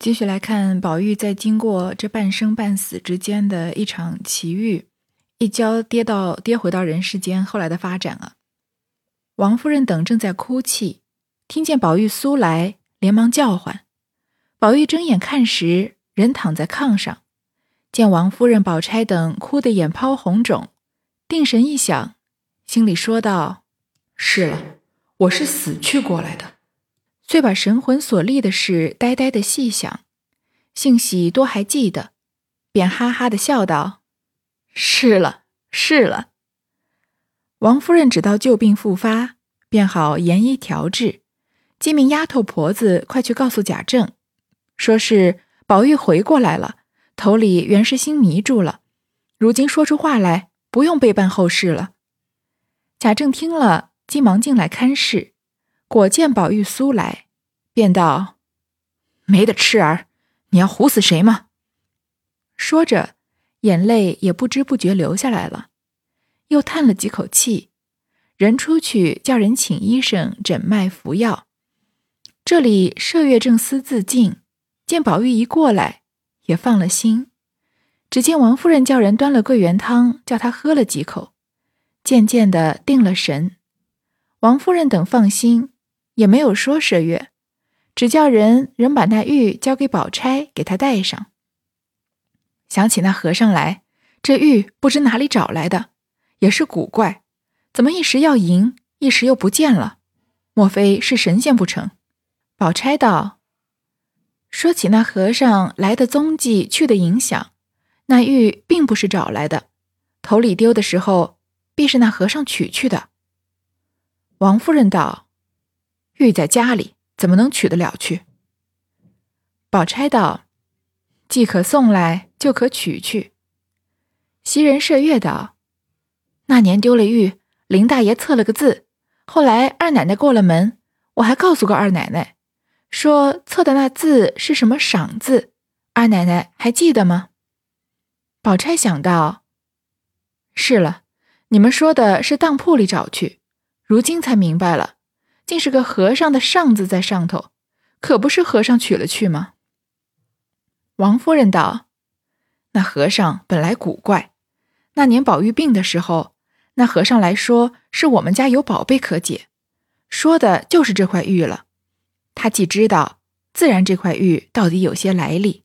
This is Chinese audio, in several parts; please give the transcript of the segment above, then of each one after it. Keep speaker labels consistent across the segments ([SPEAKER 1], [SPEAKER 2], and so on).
[SPEAKER 1] 继续来看宝玉在经过这半生半死之间的一场奇遇，一跤跌到跌回到人世间，后来的发展啊。王夫人等正在哭泣，听见宝玉苏来，连忙叫唤。宝玉睁眼看时，人躺在炕上，见王夫人、宝钗等哭得眼泡红肿，定神一想，心里说道：“
[SPEAKER 2] 是了，我是死去过来的。”
[SPEAKER 1] 遂把神魂所立的事呆呆的细想，幸喜多还记得，便哈哈的笑道：“是了，是了。”王夫人只道旧病复发，便好严医调治，即命丫头婆子快去告诉贾政，说是宝玉回过来了，头里原是心迷住了，如今说出话来，不用备办后事了。贾政听了，急忙进来看事。果见宝玉苏来，便道：“没得吃儿，你要唬死谁吗？”说着，眼泪也不知不觉流下来了，又叹了几口气，人出去叫人请医生诊脉服药。这里麝月正思自尽，见宝玉一过来，也放了心。只见王夫人叫人端了桂圆汤，叫他喝了几口，渐渐的定了神。王夫人等放心。也没有说麝月，只叫人仍把那玉交给宝钗，给她戴上。想起那和尚来，这玉不知哪里找来的，也是古怪，怎么一时要赢，一时又不见了？莫非是神仙不成？宝钗道：“说起那和尚来的踪迹，去的影响，那玉并不是找来的，头里丢的时候，必是那和尚取去的。”王夫人道。玉在家里，怎么能取得了去？宝钗道：“既可送来，就可取去。”袭人麝月道：“那年丢了玉，林大爷测了个字，后来二奶奶过了门，我还告诉过二奶奶，说测的那字是什么赏字，二奶奶还记得吗？”宝钗想到：“是了，你们说的是当铺里找去，如今才明白了。”竟是个和尚的“上”字在上头，可不是和尚取了去吗？王夫人道：“那和尚本来古怪，那年宝玉病的时候，那和尚来说是我们家有宝贝可解，说的就是这块玉了。他既知道，自然这块玉到底有些来历。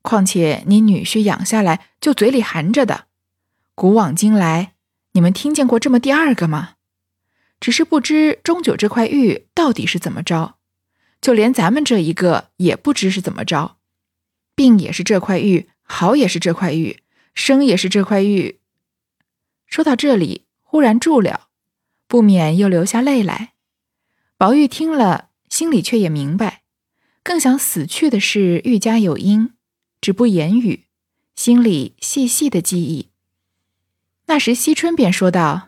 [SPEAKER 1] 况且你女婿养下来就嘴里含着的，古往今来，你们听见过这么第二个吗？”只是不知钟九这块玉到底是怎么着，就连咱们这一个也不知是怎么着。病也是这块玉，好也是这块玉，生也是这块玉。说到这里，忽然住了，不免又流下泪来。宝玉听了，心里却也明白，更想死去的是玉家有因，只不言语，心里细细的记忆。那时惜春便说道。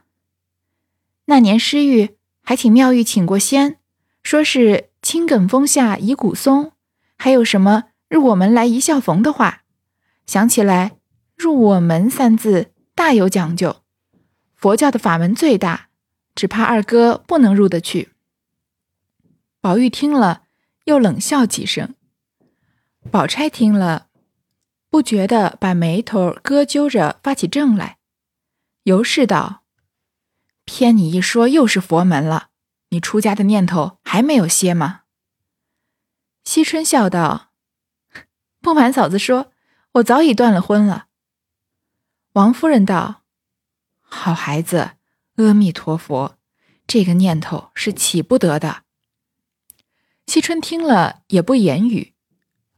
[SPEAKER 1] 那年诗玉还请妙玉请过仙，说是青埂峰下遗古松，还有什么入我门来一笑逢的话。想起来，入我门三字大有讲究，佛教的法门最大，只怕二哥不能入得去。宝玉听了，又冷笑几声。宝钗听了，不觉得把眉头搁揪着发起怔来，尤氏道。偏你一说又是佛门了，你出家的念头还没有歇吗？惜春笑道：“ 不瞒嫂子说，我早已断了婚了。”王夫人道：“好孩子，阿弥陀佛，这个念头是起不得的。”惜春听了也不言语。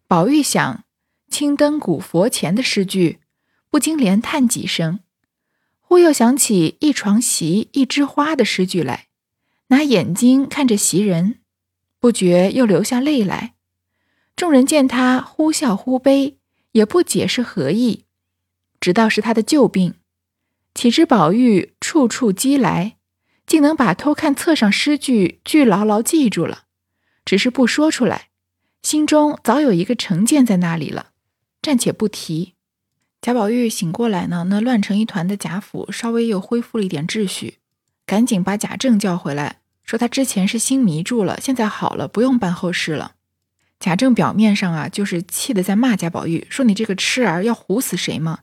[SPEAKER 1] 宝玉想青灯古佛前的诗句，不禁连叹几声。忽又想起一床席一枝花的诗句来，拿眼睛看着袭人，不觉又流下泪来。众人见他忽笑忽悲，也不解是何意，只道是他的旧病。岂知宝玉处处积来，竟能把偷看册上诗句句牢牢记住了，只是不说出来，心中早有一个成见在那里了，暂且不提。贾宝玉醒过来呢，那乱成一团的贾府稍微又恢复了一点秩序，赶紧把贾政叫回来，说他之前是心迷住了，现在好了，不用办后事了。贾政表面上啊，就是气的在骂贾宝玉，说你这个痴儿要唬死谁吗？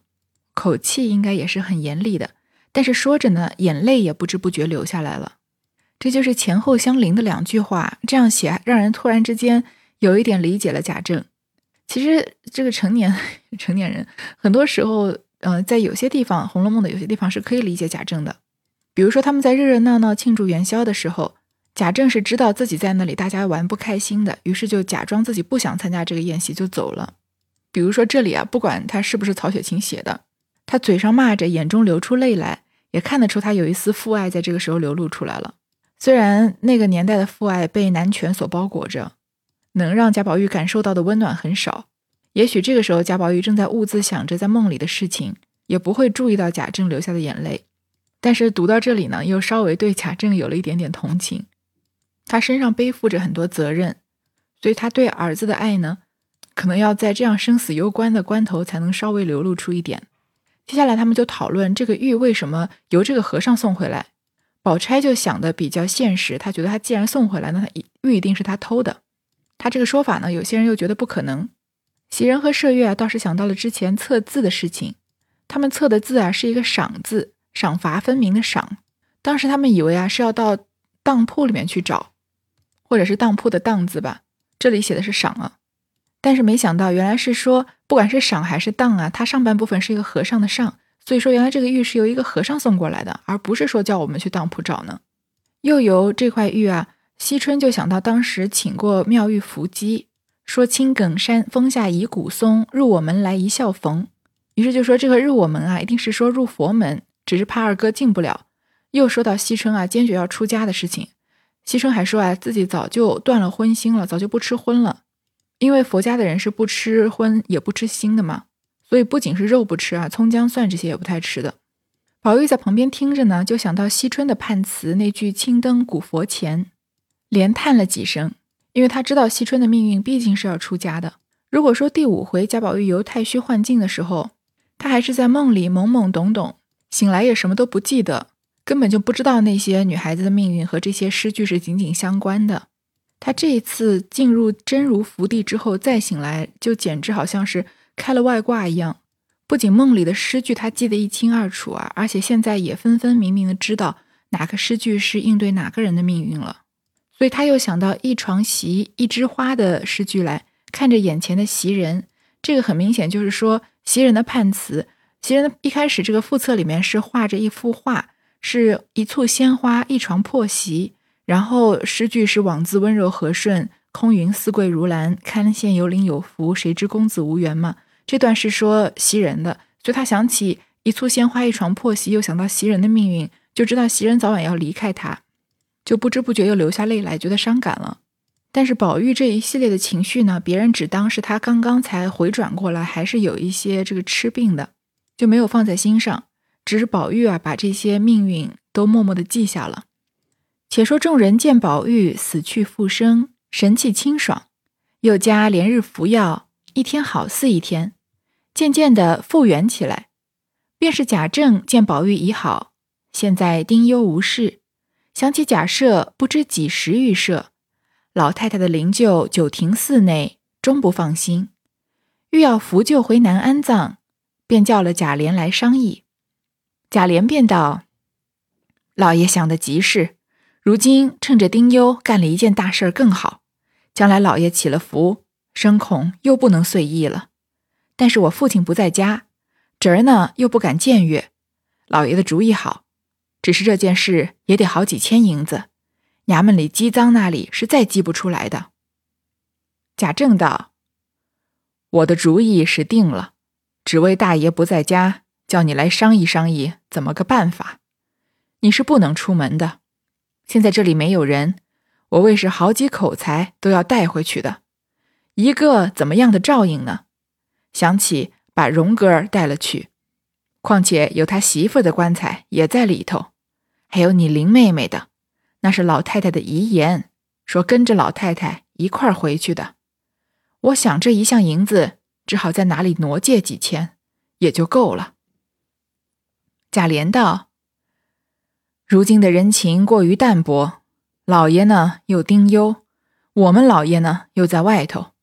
[SPEAKER 1] 口气应该也是很严厉的，但是说着呢，眼泪也不知不觉流下来了。这就是前后相邻的两句话，这样写让人突然之间有一点理解了贾政。其实这个成年 成年人，很多时候，呃，在有些地方，《红楼梦》的有些地方是可以理解贾政的。比如说他们在热热闹闹庆祝元宵的时候，贾政是知道自己在那里大家玩不开心的，于是就假装自己不想参加这个宴席就走了。比如说这里啊，不管他是不是曹雪芹写的，他嘴上骂着，眼中流出泪来，也看得出他有一丝父爱在这个时候流露出来了。虽然那个年代的父爱被男权所包裹着，能让贾宝玉感受到的温暖很少。也许这个时候贾宝玉正在兀自想着在梦里的事情，也不会注意到贾政流下的眼泪。但是读到这里呢，又稍微对贾政有了一点点同情。他身上背负着很多责任，所以他对儿子的爱呢，可能要在这样生死攸关的关头才能稍微流露出一点。接下来他们就讨论这个玉为什么由这个和尚送回来。宝钗就想的比较现实，他觉得他既然送回来，那他玉一定是他偷的。他这个说法呢，有些人又觉得不可能。袭人和麝月啊，倒是想到了之前测字的事情。他们测的字啊，是一个赏字，赏罚分明的赏。当时他们以为啊，是要到当铺里面去找，或者是当铺的当字吧。这里写的是赏啊，但是没想到原来是说，不管是赏还是当啊，它上半部分是一个和尚的上。所以说，原来这个玉是由一个和尚送过来的，而不是说叫我们去当铺找呢。又由这块玉啊，惜春就想到当时请过妙玉伏击，说青埂山峰下遗古松，入我门来一笑逢。于是就说这个入我门啊，一定是说入佛门，只是怕二哥进不了。又说到惜春啊，坚决要出家的事情。惜春还说啊，自己早就断了荤腥了，早就不吃荤了，因为佛家的人是不吃荤也不吃腥的嘛。所以不仅是肉不吃啊，葱姜蒜这些也不太吃的。宝玉在旁边听着呢，就想到惜春的判词那句“青灯古佛前”，连叹了几声，因为他知道惜春的命运毕竟是要出家的。如果说第五回贾宝玉由太虚幻境的时候，他还是在梦里懵懵懂懂，醒来也什么都不记得，根本就不知道那些女孩子的命运和这些诗句是紧紧相关的。他这一次进入真如福地之后再醒来，就简直好像是。开了外挂一样，不仅梦里的诗句他记得一清二楚啊，而且现在也分分明明的知道哪个诗句是应对哪个人的命运了。所以他又想到一床席一枝花的诗句来，看着眼前的袭人，这个很明显就是说袭人的判词。袭人的一开始这个副册里面是画着一幅画，是一簇鲜花一床破席，然后诗句是枉自温柔和顺，空云似桂如兰，堪羡有灵有福，谁知公子无缘嘛。这段是说袭人的，所以他想起一簇鲜花一床破席，又想到袭人的命运，就知道袭人早晚要离开他，就不知不觉又流下泪来，觉得伤感了。但是宝玉这一系列的情绪呢，别人只当是他刚刚才回转过来，还是有一些这个吃病的，就没有放在心上。只是宝玉啊，把这些命运都默默的记下了。且说众人见宝玉死去复生，神气清爽，又加连日服药，一天好似一天。渐渐的复原起来，便是贾政见宝玉已好，现在丁忧无事，想起贾赦不知几时预设，老太太的灵柩九亭寺内，终不放心，欲要扶柩回南安葬，便叫了贾琏来商议。贾琏便道：“老爷想的极是，如今趁着丁忧干了一件大事儿更好，将来老爷起了福，生恐又不能遂意了。”但是我父亲不在家，侄儿呢又不敢僭越，老爷的主意好，只是这件事也得好几千银子，衙门里积赃那里是再积不出来的。贾政道：“我的主意是定了，只为大爷不在家，叫你来商议商议怎么个办法。你是不能出门的，现在这里没有人，我为是好几口才都要带回去的，一个怎么样的照应呢？”想起把荣哥儿带了去，况且有他媳妇的棺材也在里头，还有你林妹妹的，那是老太太的遗言，说跟着老太太一块儿回去的。我想这一项银子，只好在哪里挪借几千，也就够了。贾琏道：“如今的人情过于淡薄，老爷呢又丁忧，我们老爷呢又在外头，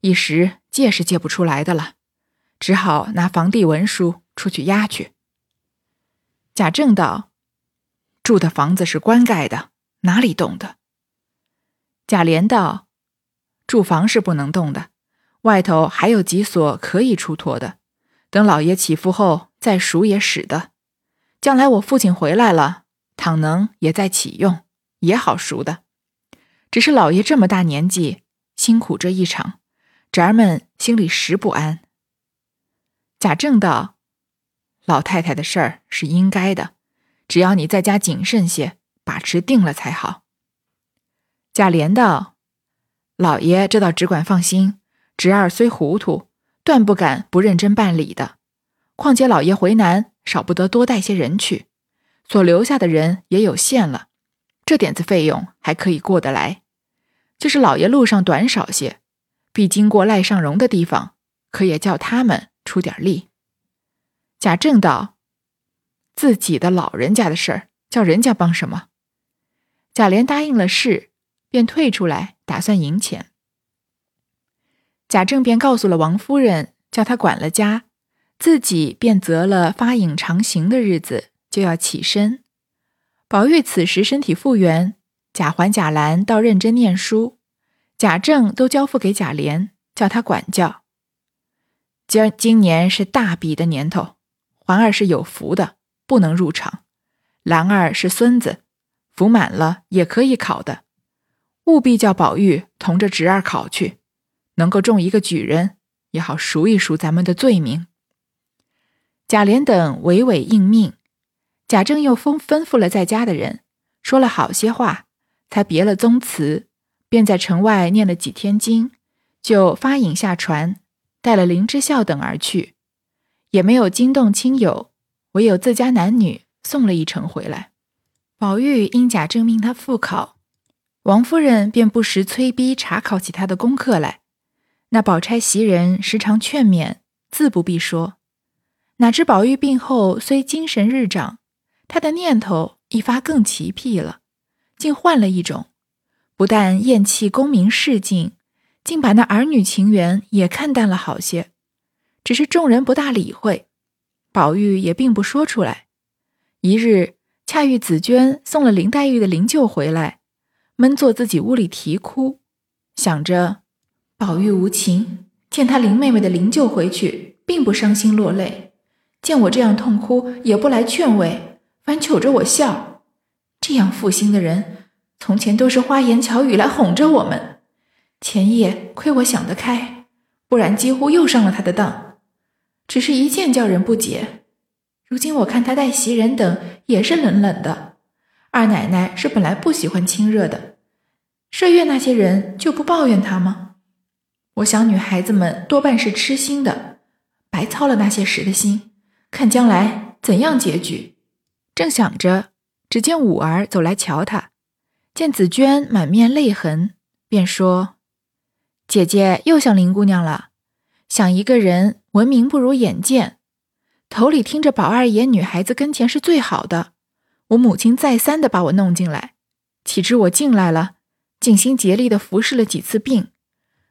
[SPEAKER 1] 一时借是借不出来的了，只好拿房地文书出去押去。贾政道：“住的房子是官盖的，哪里动的？”贾琏道：“住房是不能动的，外头还有几所可以出脱的，等老爷起复后再赎也使得。将来我父亲回来了，倘能也再启用，也好赎的。只是老爷这么大年纪，辛苦这一场。”侄儿们心里实不安。贾政道：“老太太的事儿是应该的，只要你在家谨慎些，把持定了才好。”贾琏道：“老爷这倒只管放心，侄儿虽糊涂，断不敢不认真办理的。况且老爷回南，少不得多带些人去，所留下的人也有限了，这点子费用还可以过得来。就是老爷路上短少些。”必经过赖尚荣的地方，可也叫他们出点力。贾政道：“自己的老人家的事儿，叫人家帮什么？”贾琏答应了事，便退出来，打算赢钱。贾政便告诉了王夫人，叫她管了家，自己便择了发影长行的日子，就要起身。宝玉此时身体复原，贾环、贾兰倒认真念书。贾政都交付给贾琏，叫他管教。今今年是大比的年头，环儿是有福的，不能入场；兰儿是孙子，福满了也可以考的。务必叫宝玉同着侄儿考去，能够中一个举人，也好赎一赎咱们的罪名。贾琏等委委应命，贾政又吩吩咐了在家的人，说了好些话，才别了宗祠。便在城外念了几天经，就发引下船，带了林之孝等而去，也没有惊动亲友，唯有自家男女送了一程回来。宝玉因贾政命他复考，王夫人便不时催逼查考起他的功课来。那宝钗袭人时常劝勉，自不必说。哪知宝玉病后虽精神日长，他的念头一发更奇僻了，竟换了一种。不但厌弃功名仕境，竟把那儿女情缘也看淡了好些。只是众人不大理会，宝玉也并不说出来。一日，恰遇紫娟送了林黛玉的灵柩回来，闷坐自己屋里啼哭，想着宝玉无情，见他林妹妹的灵柩回去，并不伤心落泪；见我这样痛哭，也不来劝慰，反瞅着我笑。这样负心的人。从前都是花言巧语来哄着我们，前夜亏我想得开，不然几乎又上了他的当。只是一见叫人不解。如今我看他待袭人等也是冷冷的。二奶奶是本来不喜欢亲热的，麝月那些人就不抱怨他吗？我想女孩子们多半是痴心的，白操了那些时的心，看将来怎样结局。正想着，只见五儿走来瞧他。见紫娟满面泪痕，便说：“姐姐又想林姑娘了。想一个人闻名不如眼见，头里听着宝二爷女孩子跟前是最好的。我母亲再三的把我弄进来，岂知我进来了，尽心竭力的服侍了几次病，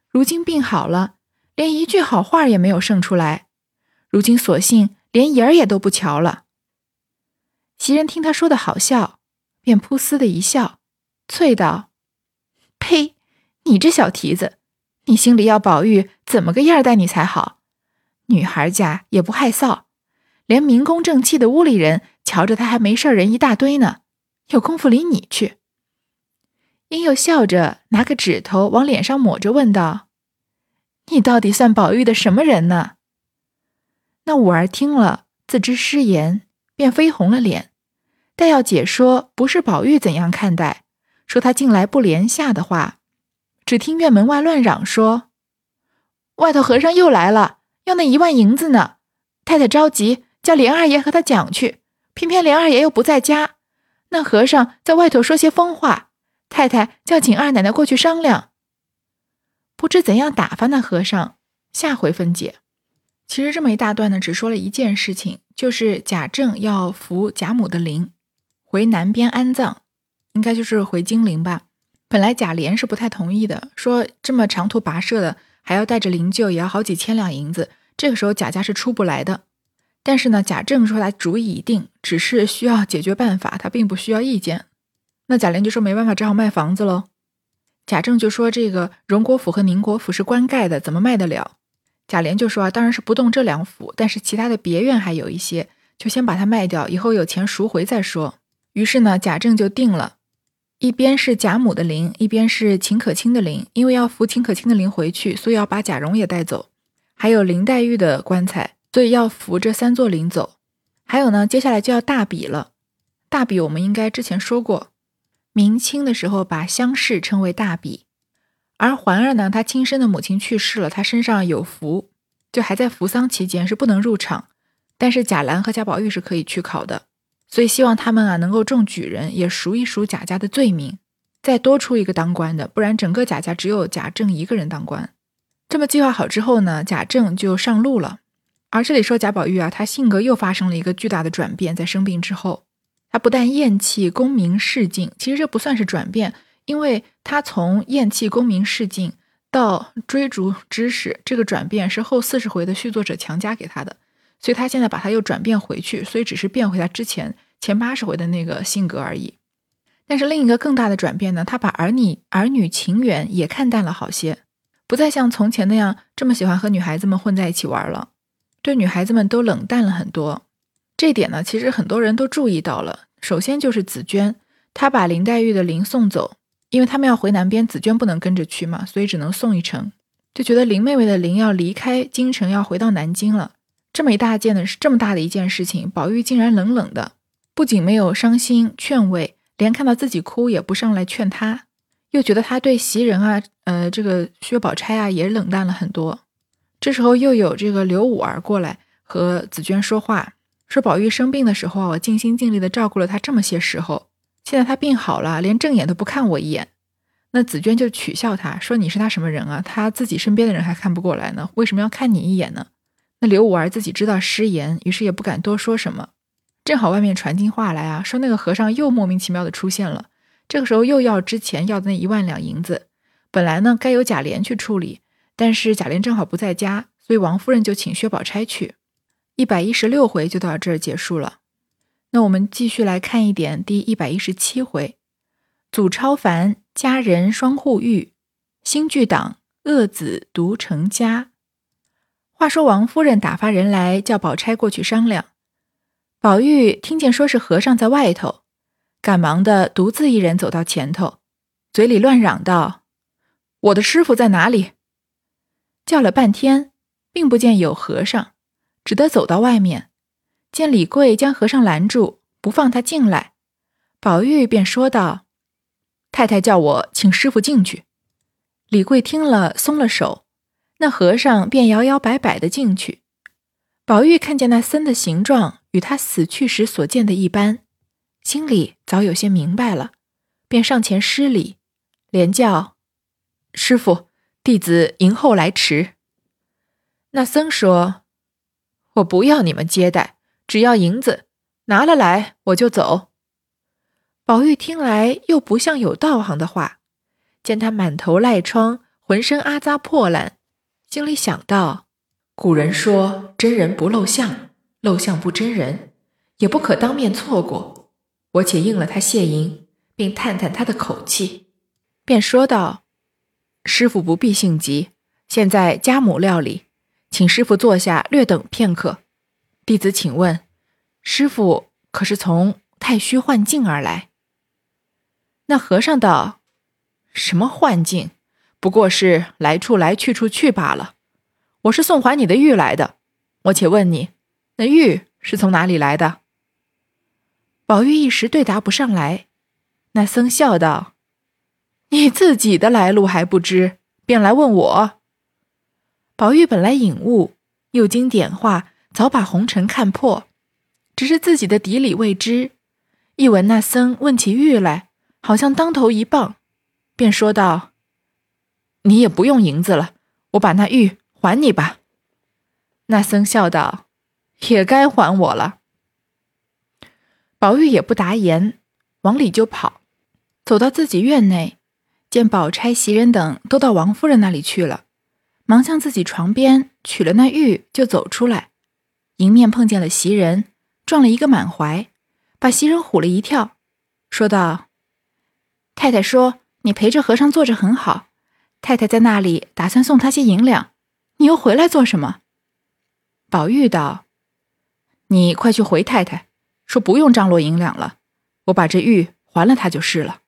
[SPEAKER 1] 如今病好了，连一句好话也没有剩出来。如今索性连影儿也都不瞧了。”袭人听他说的好笑，便噗呲的一笑。啐道：“呸！你这小蹄子，你心里要宝玉怎么个样待你才好？女孩家也不害臊，连明公正气的屋里人瞧着他还没事人一大堆呢，有功夫理你去。”英又笑着拿个指头往脸上抹着，问道：“你到底算宝玉的什么人呢？”那五儿听了，自知失言，便绯红了脸，但要解说不是宝玉怎样看待。说他近来不连下的话，只听院门外乱嚷说：“外头和尚又来了，要那一万银子呢。太太着急，叫连二爷和他讲去，偏偏连二爷又不在家。那和尚在外头说些疯话，太太叫请二奶奶过去商量。不知怎样打发那和尚，下回分解。其实这么一大段呢，只说了一件事情，就是贾政要扶贾母的灵回南边安葬。”应该就是回金陵吧。本来贾琏是不太同意的，说这么长途跋涉的，还要带着灵柩，也要好几千两银子。这个时候贾家是出不来的。但是呢，贾政说他主意已定，只是需要解决办法，他并不需要意见。那贾琏就说没办法，只好卖房子喽。贾政就说这个荣国府和宁国府是官盖的，怎么卖得了？贾琏就说啊，当然是不动这两府，但是其他的别院还有一些，就先把它卖掉，以后有钱赎回再说。于是呢，贾政就定了，一边是贾母的灵，一边是秦可卿的灵，因为要扶秦可卿的灵回去，所以要把贾蓉也带走，还有林黛玉的棺材，所以要扶着三座灵走。还有呢，接下来就要大比了。大比我们应该之前说过，明清的时候把乡试称为大比。而环儿呢，她亲生的母亲去世了，她身上有符，就还在扶丧期间是不能入场。但是贾兰和贾宝玉是可以去考的，所以希望他们啊能够中举人，也赎一赎贾家的罪名，再多出一个当官的，不然整个贾家只有贾政一个人当官。这么计划好之后呢，贾政就上路了。而这里说贾宝玉啊，他性格又发生了一个巨大的转变，在生病之后，他不但厌弃功名仕进，其实这不算是转变。因为他从厌弃功名仕进到追逐知识，这个转变是后四十回的续作者强加给他的，所以他现在把他又转变回去，所以只是变回他之前前八十回的那个性格而已。但是另一个更大的转变呢，他把儿女儿女情缘也看淡了好些，不再像从前那样这么喜欢和女孩子们混在一起玩了，对女孩子们都冷淡了很多。这点呢，其实很多人都注意到了。首先就是紫娟，她把林黛玉的灵送走。因为他们要回南边，紫娟不能跟着去嘛，所以只能送一程。就觉得林妹妹的灵要离开京城，要回到南京了。这么一大件的，这么大的一件事情，宝玉竟然冷冷的，不仅没有伤心劝慰，连看到自己哭也不上来劝他，又觉得他对袭人啊，呃，这个薛宝钗啊也冷淡了很多。这时候又有这个刘五儿过来和紫娟说话，说宝玉生病的时候，我尽心尽力的照顾了他这么些时候。现在他病好了，连正眼都不看我一眼。那紫娟就取笑他说：“你是他什么人啊？他自己身边的人还看不过来呢，为什么要看你一眼呢？”那刘五儿自己知道失言，于是也不敢多说什么。正好外面传进话来啊，说那个和尚又莫名其妙的出现了，这个时候又要之前要的那一万两银子。本来呢该由贾琏去处理，但是贾琏正好不在家，所以王夫人就请薛宝钗去。一百一十六回就到这儿结束了。那我们继续来看一点，第一百一十七回，祖超凡佳人双护玉，新剧党恶子独成家。话说王夫人打发人来叫宝钗过去商量，宝玉听见说是和尚在外头，赶忙的独自一人走到前头，嘴里乱嚷道：“我的师傅在哪里？”叫了半天，并不见有和尚，只得走到外面。见李贵将和尚拦住，不放他进来，宝玉便说道：“太太叫我请师傅进去。”李贵听了，松了手，那和尚便摇摇摆摆的进去。宝玉看见那僧的形状与他死去时所见的一般，心里早有些明白了，便上前施礼，连叫：“师傅，弟子迎后来迟。”那僧说：“我不要你们接待。”只要银子拿了来，我就走。宝玉听来又不像有道行的话，见他满头赖疮，浑身阿扎破烂，心里想到：古人说真人不露相，露相不真人，也不可当面错过。我且应了他谢银，并探探他的口气，便说道：“师傅不必性急，现在家母料理，请师傅坐下，略等片刻。”弟子请问，师傅可是从太虚幻境而来？那和尚道：“什么幻境？不过是来处来去处去罢了。我是送还你的玉来的。我且问你，那玉是从哪里来的？”宝玉一时对答不上来。那僧笑道：“你自己的来路还不知，便来问我。”宝玉本来隐悟，又经点化。早把红尘看破，只是自己的底里未知。一闻那僧问起玉来，好像当头一棒，便说道：“你也不用银子了，我把那玉还你吧。”那僧笑道：“也该还我了。”宝玉也不答言，往里就跑，走到自己院内，见宝钗、袭人等都到王夫人那里去了，忙向自己床边取了那玉，就走出来，迎面碰见了袭人，撞了一个满怀，把袭人唬了一跳，说道：“太太说你陪着和尚坐着很好，太太在那里打算送他些银两，你又回来做什么？”宝玉道：“你快去回太太，说不用张罗银两了，我把这玉还了他就是了。”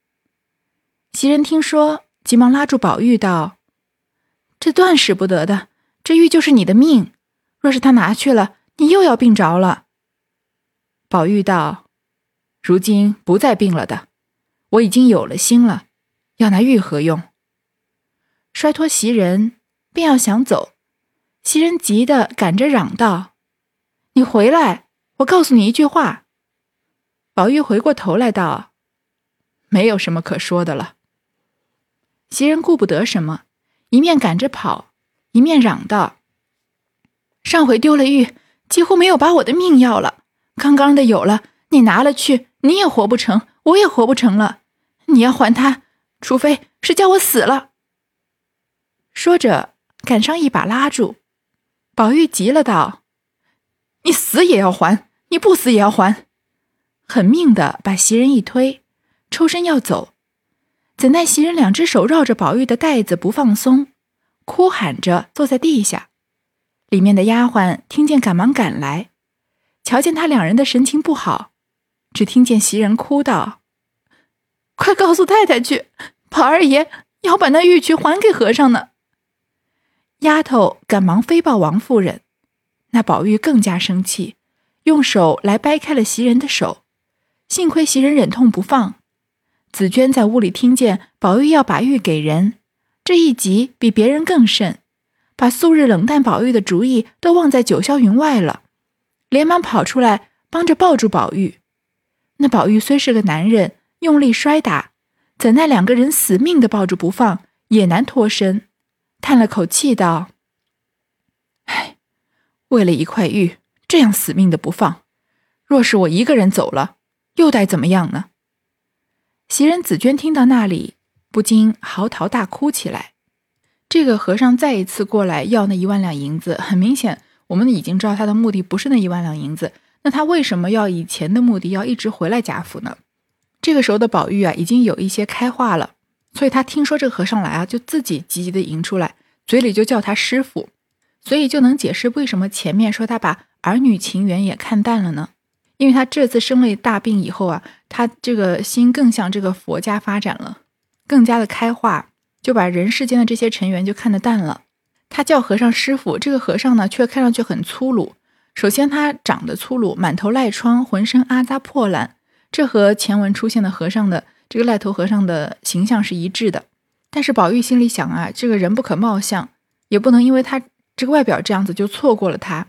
[SPEAKER 1] 袭人听说，急忙拉住宝玉道。这断使不得的，这玉就是你的命，若是他拿去了，你又要病着了。宝玉道：“如今不再病了的，我已经有了心了，要拿玉何用？”摔脱袭人，便要想走，袭人急得赶着嚷道：“你回来！我告诉你一句话。”宝玉回过头来道：“没有什么可说的了。”袭人顾不得什么。一面赶着跑，一面嚷道：“上回丢了玉，几乎没有把我的命要了。刚刚的有了，你拿了去，你也活不成，我也活不成了。你要还他，除非是叫我死了。”说着，赶上一把拉住宝玉，急了道：“你死也要还，你不死也要还！”狠命的把袭人一推，抽身要走。怎奈袭人两只手绕着宝玉的带子不放松，哭喊着坐在地下。里面的丫鬟听见，赶忙赶来，瞧见他两人的神情不好，只听见袭人哭道：“快告诉太太去，宝二爷要把那玉去还给和尚呢。”丫头赶忙飞报王夫人，那宝玉更加生气，用手来掰开了袭人的手，幸亏袭人忍痛不放。紫娟在屋里听见宝玉要把玉给人，这一急比别人更甚，把素日冷淡宝玉的主意都忘在九霄云外了，连忙跑出来帮着抱住宝玉。那宝玉虽是个男人，用力摔打，怎奈两个人死命的抱住不放，也难脱身，叹了口气道：“唉，为了一块玉，这样死命的不放，若是我一个人走了，又待怎么样呢？”袭人、紫娟听到那里，不禁嚎啕大哭起来。这个和尚再一次过来要那一万两银子，很明显，我们已经知道他的目的不是那一万两银子。那他为什么要以前的目的要一直回来贾府呢？这个时候的宝玉啊，已经有一些开化了，所以他听说这个和尚来啊，就自己急急的迎出来，嘴里就叫他师傅，所以就能解释为什么前面说他把儿女情缘也看淡了呢？因为他这次生了大病以后啊，他这个心更向这个佛家发展了，更加的开化，就把人世间的这些尘缘就看得淡了。他叫和尚师傅，这个和尚呢却看上去很粗鲁。首先他长得粗鲁，满头赖疮，浑身阿扎破烂，这和前文出现的和尚的这个赖头和尚的形象是一致的。但是宝玉心里想啊，这个人不可貌相，也不能因为他这个外表这样子就错过了他。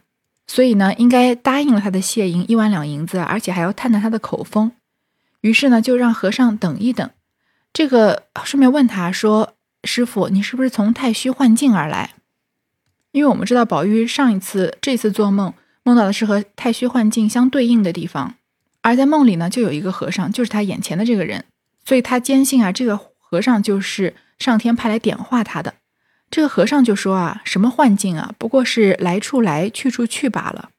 [SPEAKER 1] 所以呢，应该答应了他的谢银一万两银子，而且还要探探他的口风。于是呢，就让和尚等一等。这个顺便问他说：“师傅，你是不是从太虚幻境而来？”因为我们知道宝玉上一次、这次做梦梦到的是和太虚幻境相对应的地方，而在梦里呢，就有一个和尚，就是他眼前的这个人，所以他坚信啊，这个和尚就是上天派来点化他的。这个和尚就说啊，什么幻境啊，不过是来处来，去处去罢了。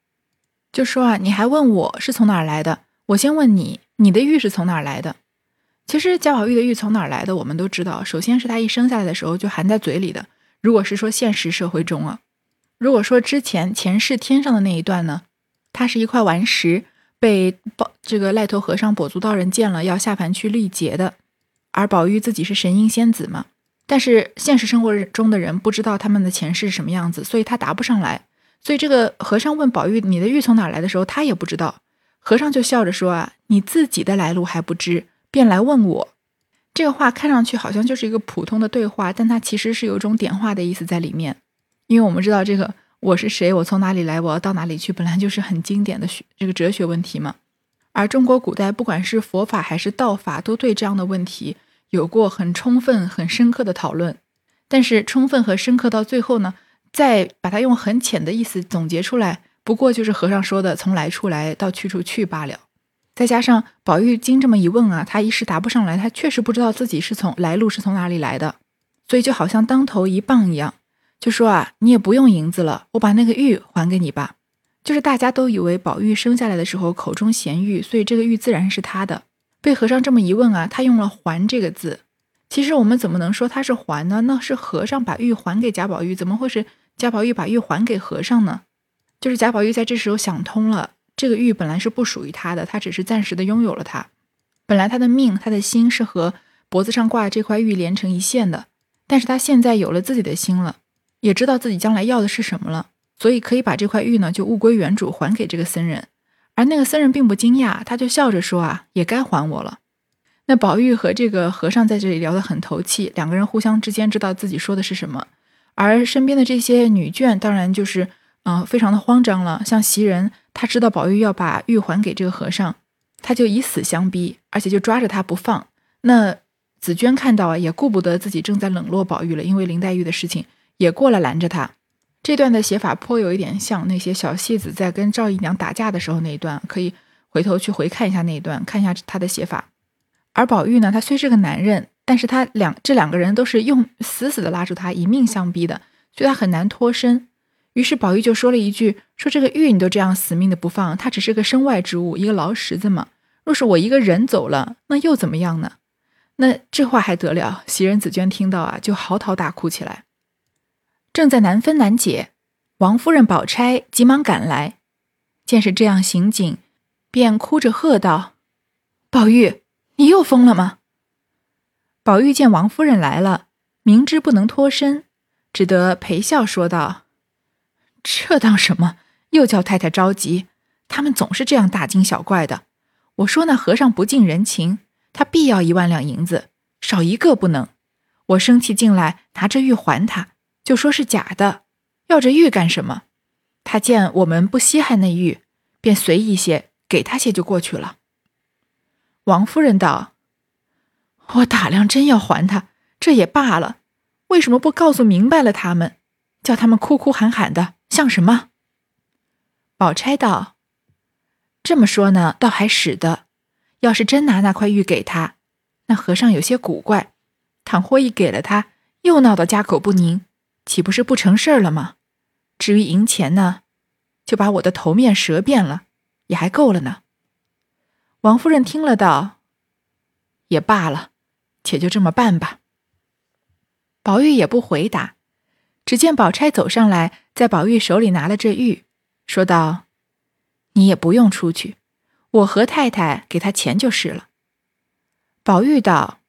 [SPEAKER 1] 就说啊，你还问我是从哪儿来的？我先问你，你的玉是从哪儿来的？其实贾宝玉的玉从哪儿来的，我们都知道。首先是他一生下来的时候就含在嘴里的。如果是说现实社会中啊，如果说之前前世天上的那一段呢，它是一块顽石，被宝这个赖头和尚跛足道人见了，要下凡去历劫的。而宝玉自己是神瑛仙子嘛。但是现实生活中的人不知道他们的前世是什么样子，所以他答不上来。所以这个和尚问宝玉：“你的玉从哪来的时候，他也不知道。”和尚就笑着说：“啊，你自己的来路还不知，便来问我。”这个话看上去好像就是一个普通的对话，但它其实是有一种点化的意思在里面。因为我们知道这个我是谁，我从哪里来，我要到哪里去，本来就是很经典的学这个哲学问题嘛。而中国古代不管是佛法还是道法，都对这样的问题。有过很充分、很深刻的讨论，但是充分和深刻到最后呢，再把它用很浅的意思总结出来，不过就是和尚说的“从来处来到去处去”罢了。再加上宝玉经这么一问啊，他一时答不上来，他确实不知道自己是从来路是从哪里来的，所以就好像当头一棒一样，就说啊，你也不用银子了，我把那个玉还给你吧。就是大家都以为宝玉生下来的时候口中衔玉，所以这个玉自然是他的。被和尚这么一问啊，他用了“还”这个字。其实我们怎么能说他是还呢？那是和尚把玉还给贾宝玉，怎么会是贾宝玉把玉还给和尚呢？就是贾宝玉在这时候想通了，这个玉本来是不属于他的，他只是暂时的拥有了它。本来他的命、他的心是和脖子上挂的这块玉连成一线的，但是他现在有了自己的心了，也知道自己将来要的是什么了。所以可以把这块玉呢，就物归原主，还给这个僧人。而那个僧人并不惊讶，他就笑着说：“啊，也该还我了。”那宝玉和这个和尚在这里聊得很投气，两个人互相之间知道自己说的是什么。而身边的这些女眷当然就是，嗯，非常的慌张了。像袭人，他知道宝玉要把玉还给这个和尚，他就以死相逼，而且就抓着他不放。那紫娟看到啊，也顾不得自己正在冷落宝玉了，因为林黛玉的事情，也过来拦着他。这段的写法颇有一点像那些小戏子在跟赵姨娘打架的时候那一段，可以回头去回看一下那一段，看一下他的写法。而宝玉呢，他虽是个男人，但是他两这两个人都是用死死的拉住他，以命相逼的，所以他很难脱身。于是宝玉就说了一句：“说这个玉你都这样死命的不放，它只是个身外之物，一个劳什子嘛。若是我一个人走了，那又怎么样呢？”那这话还得了？袭人、紫娟听到啊，就嚎啕大哭起来。正在难分难解，王夫人、宝钗急忙赶来，见是这样行景，便哭着喝道：“宝玉，你又疯了吗？”宝玉见王夫人来了，明知不能脱身，只得陪笑说道：“这当什么？又叫太太着急。他们总是这样大惊小怪的。我说那和尚不近人情，他必要一万两银子，少一个不能。我生气进来，拿着玉还他。”就说是假的，要这玉干什么？他见我们不稀罕那玉，便随意些给他些就过去了。王夫人道：“我打量真要还他，这也罢了，为什么不告诉明白了他们，叫他们哭哭喊喊的，像什么？”宝钗道：“这么说呢，倒还使得。要是真拿那块玉给他，那和尚有些古怪，倘或一给了他，又闹到家口不宁。”岂不是不成事儿了吗？至于赢钱呢，就把我的头面折遍了，也还够了呢。王夫人听了道：“也罢了，且就这么办吧。”宝玉也不回答，只见宝钗走上来，在宝玉手里拿了这玉，说道：“你也不用出去，我和太太给他钱就是了。”宝玉道：“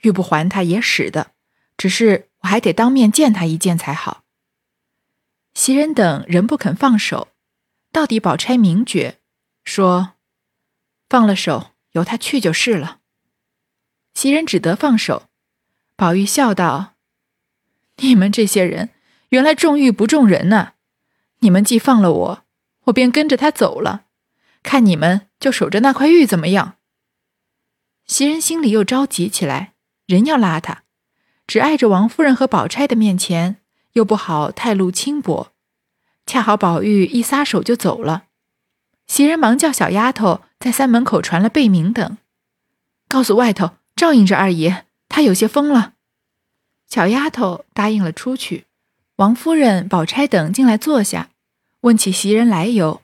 [SPEAKER 1] 玉不还他也使得，只是……”我还得当面见他一见才好。袭人等仍不肯放手，到底宝钗明觉，说：“放了手，由他去就是了。”袭人只得放手。宝玉笑道：“你们这些人，原来重玉不重人呢。你们既放了我，我便跟着他走了。看你们就守着那块玉怎么样？”袭人心里又着急起来，人要拉他。只碍着王夫人和宝钗的面前，又不好太露轻薄。恰好宝玉一撒手就走了，袭人忙叫小丫头在三门口传了贝名等，告诉外头照应着二爷，他有些疯了。小丫头答应了出去。王夫人、宝钗等进来坐下，问起袭人来由，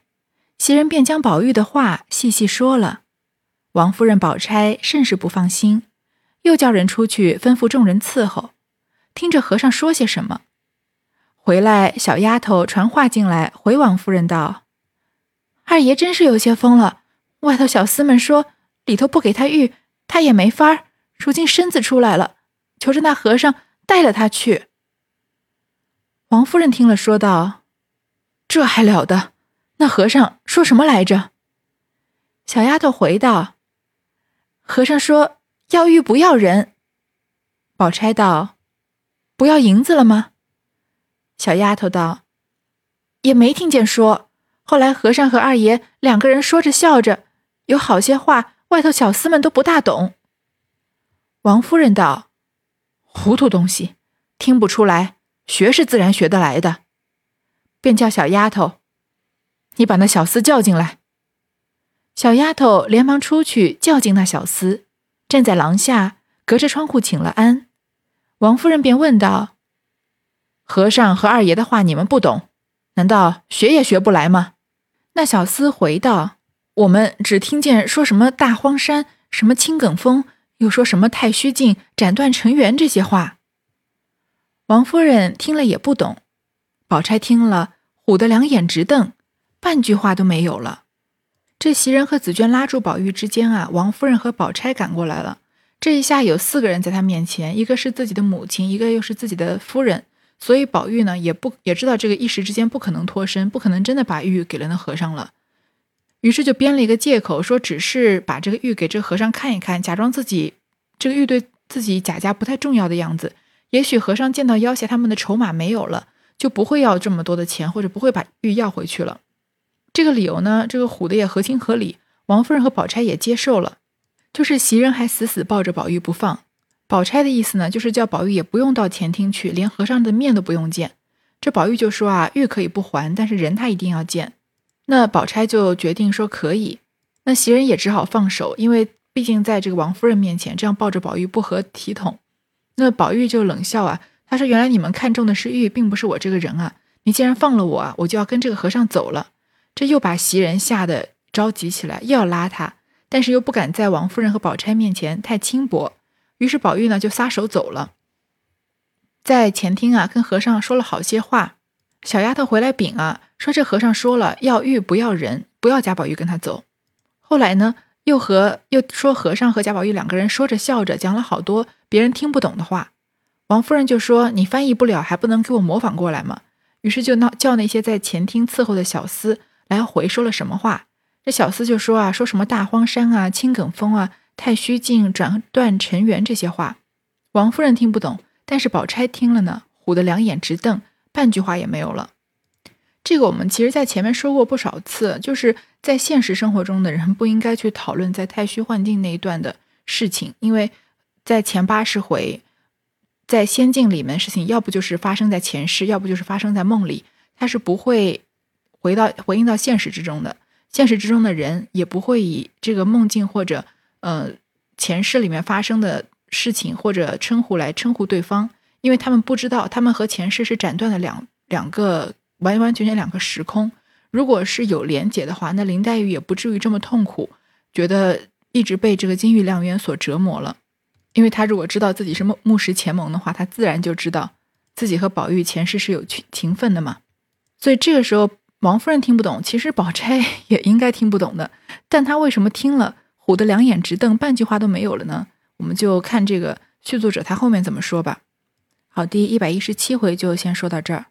[SPEAKER 1] 袭人便将宝玉的话细细说了。王夫人、宝钗甚是不放心。又叫人出去吩咐众人伺候，听着和尚说些什么。回来，小丫头传话进来，回王夫人道：“二爷真是有些疯了。外头小厮们说里头不给他玉，他也没法儿。如今身子出来了，求着那和尚带了他去。”王夫人听了，说道：“这还了得？那和尚说什么来着？”小丫头回道：“和尚说。”要玉不要人，宝钗道：“不要银子了吗？”小丫头道：“也没听见说。后来和尚和二爷两个人说着笑着，有好些话，外头小厮们都不大懂。”王夫人道：“糊涂东西，听不出来，学是自然学得来的。”便叫小丫头：“你把那小厮叫进来。”小丫头连忙出去叫进那小厮。站在廊下，隔着窗户请了安。王夫人便问道：“和尚和二爷的话你们不懂，难道学也学不来吗？那小厮回道：“我们只听见说什么大荒山，什么青埂峰，又说什么太虚境斩断尘缘这些话。”王夫人听了也不懂，宝钗听了，唬得两眼直瞪，半句话都没有了。这袭人和紫娟拉住宝玉之间啊，王夫人和宝钗赶过来了。这一下有四个人在他面前，一个是自己的母亲，一个又是自己的夫人。所以宝玉呢也不也知道这个一时之间不可能脱身，不可能真的把玉给了那和尚了，于是就编了一个借口，说只是把这个玉给这和尚看一看，假装自己这个玉对自己贾家不太重要的样子。也许和尚见到要挟他们的筹码没有了，就不会要这么多的钱，或者不会把玉要回去了。这个理由呢，这个唬的也合情合理，王夫人和宝钗也接受了，就是袭人还死死抱着宝玉不放。宝钗的意思呢，就是叫宝玉也不用到前厅去，连和尚的面都不用见。这宝玉就说啊，玉可以不还，但是人他一定要见。那宝钗就决定说可以。那袭人也只好放手，因为毕竟在这个王夫人面前这样抱着宝玉不合体统。那宝玉就冷笑啊，他说：“原来你们看中的是玉，并不是我这个人啊！你既然放了我啊，我就要跟这个和尚走了。”这又把袭人吓得着急起来，又要拉他，但是又不敢在王夫人和宝钗面前太轻薄。于是宝玉呢就撒手走了，在前厅啊跟和尚说了好些话。小丫头回来禀啊，说这和尚说了要玉不要人，不要贾宝玉跟他走。后来呢又和又说和尚和贾宝玉两个人说着笑着讲了好多别人听不懂的话。王夫人就说你翻译不了，还不能给我模仿过来吗？于是就闹叫那些在前厅伺候的小厮来回说了什么话。这小厮就说啊，说什么大荒山啊，青埂峰啊。太虚境转断尘缘这些话，王夫人听不懂，但是宝钗听了呢，唬得两眼直瞪，半句话也没有了。这个我们其实在前面说过不少次，就是在现实生活中的人不应该去讨论在太虚幻境那一段的事情，因为在前八十回，在仙境里面的事情，要不就是发生在前世，要不就是发生在梦里，它是不会回到回应到现实之中的。现实之中的人也不会以这个梦境或者。呃，前世里面发生的事情或者称呼来称呼对方，因为他们不知道，他们和前世是斩断的两两个完完全全两个时空。如果是有连结的话，那林黛玉也不至于这么痛苦，觉得一直被这个金玉良缘所折磨了。因为她如果知道自己是木木石前盟的话，她自然就知道自己和宝玉前世是有情情分的嘛。所以这个时候，王夫人听不懂，其实宝钗也应该听不懂的，但她为什么听了？唬得两眼直瞪，半句话都没有了呢。我们就看这个续作者他后面怎么说吧。好，第一百一十七回就先说到这儿。